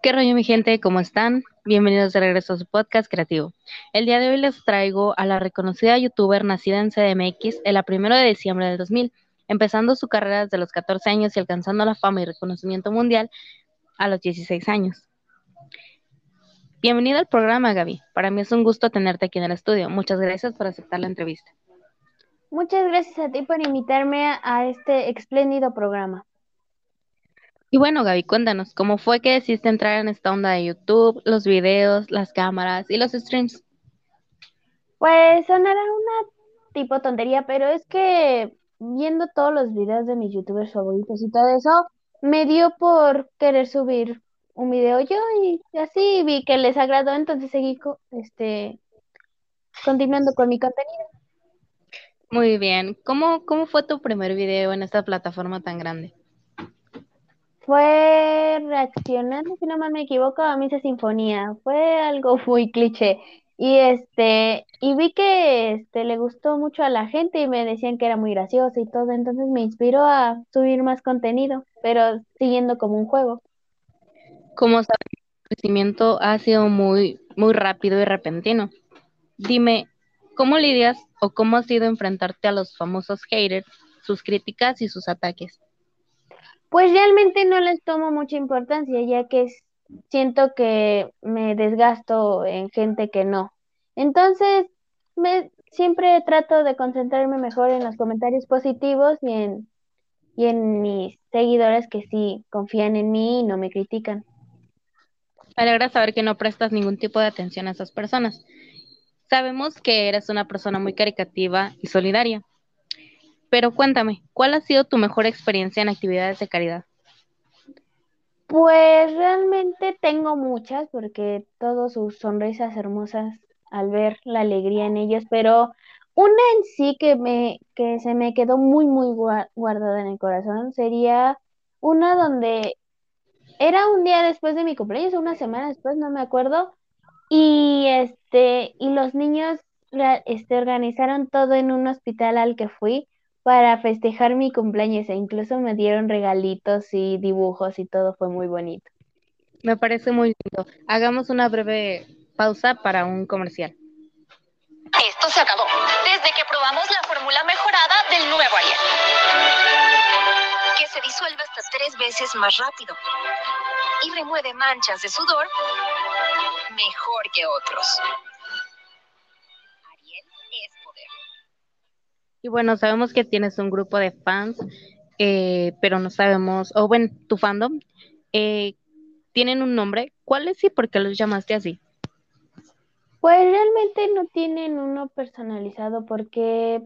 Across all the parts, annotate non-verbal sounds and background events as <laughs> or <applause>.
¿Qué rollo mi gente? ¿Cómo están? Bienvenidos de regreso a su podcast creativo. El día de hoy les traigo a la reconocida youtuber nacida en CDMX el 1 de diciembre del 2000, empezando su carrera desde los 14 años y alcanzando la fama y reconocimiento mundial a los 16 años. Bienvenida al programa, Gaby. Para mí es un gusto tenerte aquí en el estudio. Muchas gracias por aceptar la entrevista. Muchas gracias a ti por invitarme a este espléndido programa. Y bueno, Gaby, cuéntanos, ¿cómo fue que decidiste entrar en esta onda de YouTube, los videos, las cámaras y los streams? Pues sonará una tipo tontería, pero es que viendo todos los videos de mis youtubers favoritos y todo eso, me dio por querer subir un video yo y así vi que les agradó, entonces seguí este continuando con mi contenido. Muy bien. ¿Cómo, cómo fue tu primer video en esta plataforma tan grande? Fue reaccionando, si no mal me equivoco, a Misa Sinfonía. Fue algo <laughs> muy cliché. Y este, y vi que este le gustó mucho a la gente y me decían que era muy gracioso y todo, entonces me inspiró a subir más contenido, pero siguiendo como un juego. Como sabes, el crecimiento ha sido muy, muy rápido y repentino. Dime, ¿cómo lidias o cómo ha sido enfrentarte a los famosos haters, sus críticas y sus ataques? Pues realmente no les tomo mucha importancia, ya que siento que me desgasto en gente que no. Entonces, me, siempre trato de concentrarme mejor en los comentarios positivos y en, mis seguidores que sí confían en mí y no me critican. Me alegra saber que no prestas ningún tipo de atención a esas personas. Sabemos que eres una persona muy caricativa y solidaria. Pero cuéntame, ¿cuál ha sido tu mejor experiencia en actividades de caridad? Pues realmente tengo muchas, porque todas sus sonrisas hermosas al ver la alegría en ellos, pero una en sí que me, que se me quedó muy, muy guardada en el corazón sería una donde era un día después de mi cumpleaños, una semana después, no me acuerdo, y este, y los niños este, organizaron todo en un hospital al que fui para festejar mi cumpleaños e incluso me dieron regalitos y dibujos y todo fue muy bonito. Me parece muy lindo. Hagamos una breve pausa para un comercial. Esto se acabó. Desde que probamos la fórmula mejorada del nuevo Ariel. Que se disuelve hasta tres veces más rápido. Y remueve manchas de sudor mejor que otros. Y bueno, sabemos que tienes un grupo de fans, eh, pero no sabemos, o bueno, tu fandom, eh, ¿tienen un nombre? ¿Cuál es y por qué los llamaste así? Pues realmente no tienen uno personalizado porque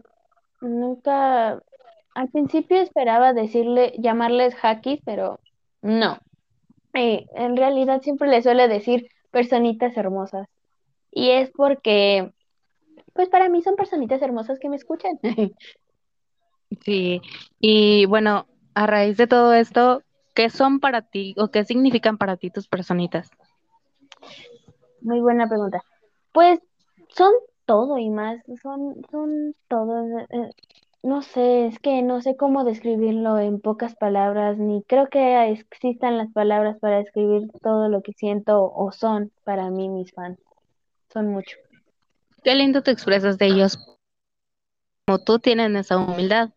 nunca, al principio esperaba decirle, llamarles hackis, pero no. Eh, en realidad siempre les suele decir personitas hermosas. Y es porque pues para mí son personitas hermosas que me escuchan. <laughs> Sí, y bueno, a raíz de todo esto, ¿qué son para ti o qué significan para ti tus personitas? Muy buena pregunta. Pues son todo y más, son, son todo. Eh, no sé, es que no sé cómo describirlo en pocas palabras, ni creo que existan las palabras para describir todo lo que siento o son para mí mis fans. Son mucho. Qué lindo te expresas de ellos. Como tú tienes esa humildad.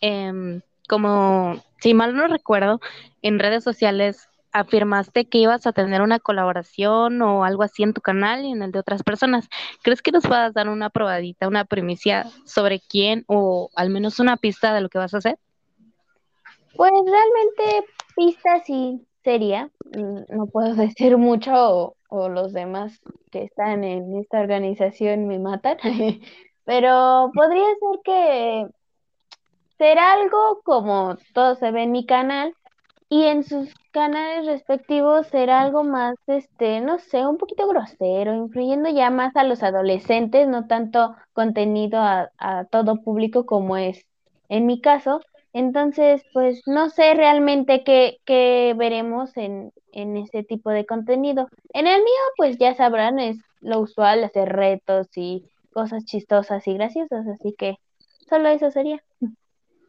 Em, como, si mal no recuerdo, en redes sociales afirmaste que ibas a tener una colaboración o algo así en tu canal y en el de otras personas. ¿Crees que nos puedas dar una probadita, una primicia sobre quién o al menos una pista de lo que vas a hacer? Pues realmente pista sí sería. Mm, no puedo <laughs> decir mucho o los demás que están en esta organización me matan, <laughs> pero podría ser que será algo como todo se ve en mi canal y en sus canales respectivos será algo más, este, no sé, un poquito grosero, influyendo ya más a los adolescentes, no tanto contenido a, a todo público como es en mi caso. Entonces, pues no sé realmente qué, veremos en, en ese tipo de contenido. En el mío, pues ya sabrán, es lo usual, hacer retos y cosas chistosas y graciosas, así que solo eso sería.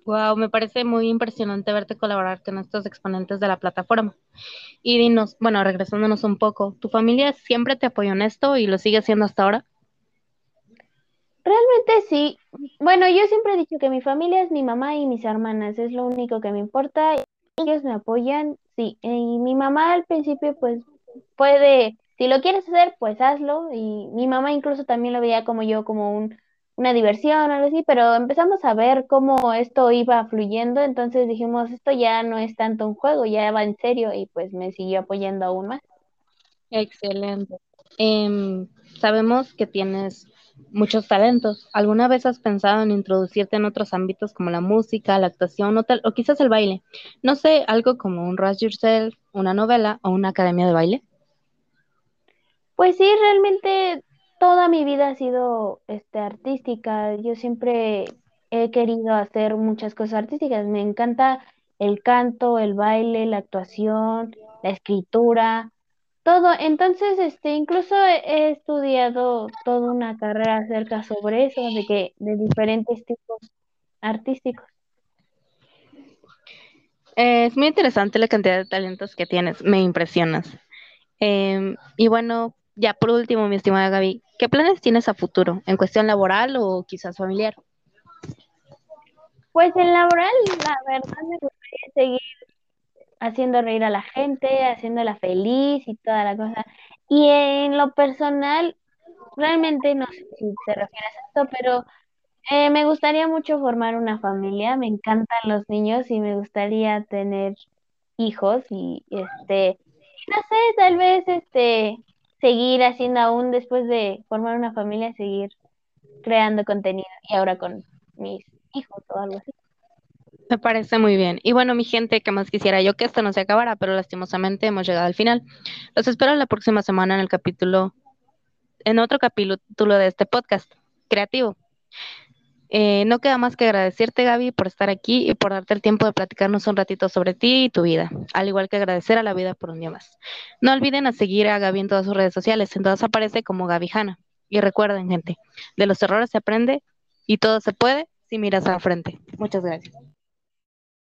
Wow, me parece muy impresionante verte colaborar con estos exponentes de la plataforma. Y dinos, bueno, regresándonos un poco, ¿tu familia siempre te apoyó en esto y lo sigue haciendo hasta ahora? Sí. Bueno, yo siempre he dicho que mi familia es mi mamá y mis hermanas, es lo único que me importa. Ellos me apoyan, sí. Y mi mamá al principio pues puede, si lo quieres hacer, pues hazlo. Y mi mamá incluso también lo veía como yo, como un una diversión algo así, pero empezamos a ver cómo esto iba fluyendo, entonces dijimos, esto ya no es tanto un juego, ya va en serio y pues me siguió apoyando aún más. Excelente. Em, sabemos que tienes muchos talentos. ¿Alguna vez has pensado en introducirte en otros ámbitos como la música, la actuación o, tal, o quizás el baile? No sé, algo como un Rush Yourself, una novela o una academia de baile. Pues sí, realmente toda mi vida ha sido este, artística. Yo siempre he querido hacer muchas cosas artísticas. Me encanta el canto, el baile, la actuación, la escritura, todo. Entonces, este, incluso he, he estudiado toda una carrera acerca sobre eso, de que de diferentes tipos artísticos. Es muy interesante la cantidad de talentos que tienes, me impresionas. Em, y bueno, ya por último, mi estimada Gaby, ¿qué planes tienes a futuro? ¿En cuestión laboral o quizás familiar? Pues en laboral, la verdad me gustaría seguir haciendo reír a la gente, haciéndola feliz y toda la cosa. Y en lo personal, realmente no sé si te refieres a esto, pero eh, me gustaría mucho formar una familia. Me encantan los niños y me gustaría tener hijos y este, no sé, tal vez este seguir haciendo aún después de formar una familia, seguir creando contenido y ahora con mis hijos o algo así. <laughs> Me parece muy bien. Y bueno, mi gente, que más quisiera yo que esto no se acabara, pero lastimosamente hemos llegado al final. Los espero la próxima semana en el capítulo, en otro capítulo de este podcast creativo. Eh, no queda más que agradecerte, Gaby, por estar aquí y por darte el tiempo de platicarnos un ratito sobre ti y tu vida, al igual que agradecer a la vida por un día más. No olviden a seguir a Gaby en todas sus redes sociales, en todas aparece como Gaby Hanna. Y recuerden, gente, de los errores se aprende y todo se puede si miras a la frente. Muchas gracias.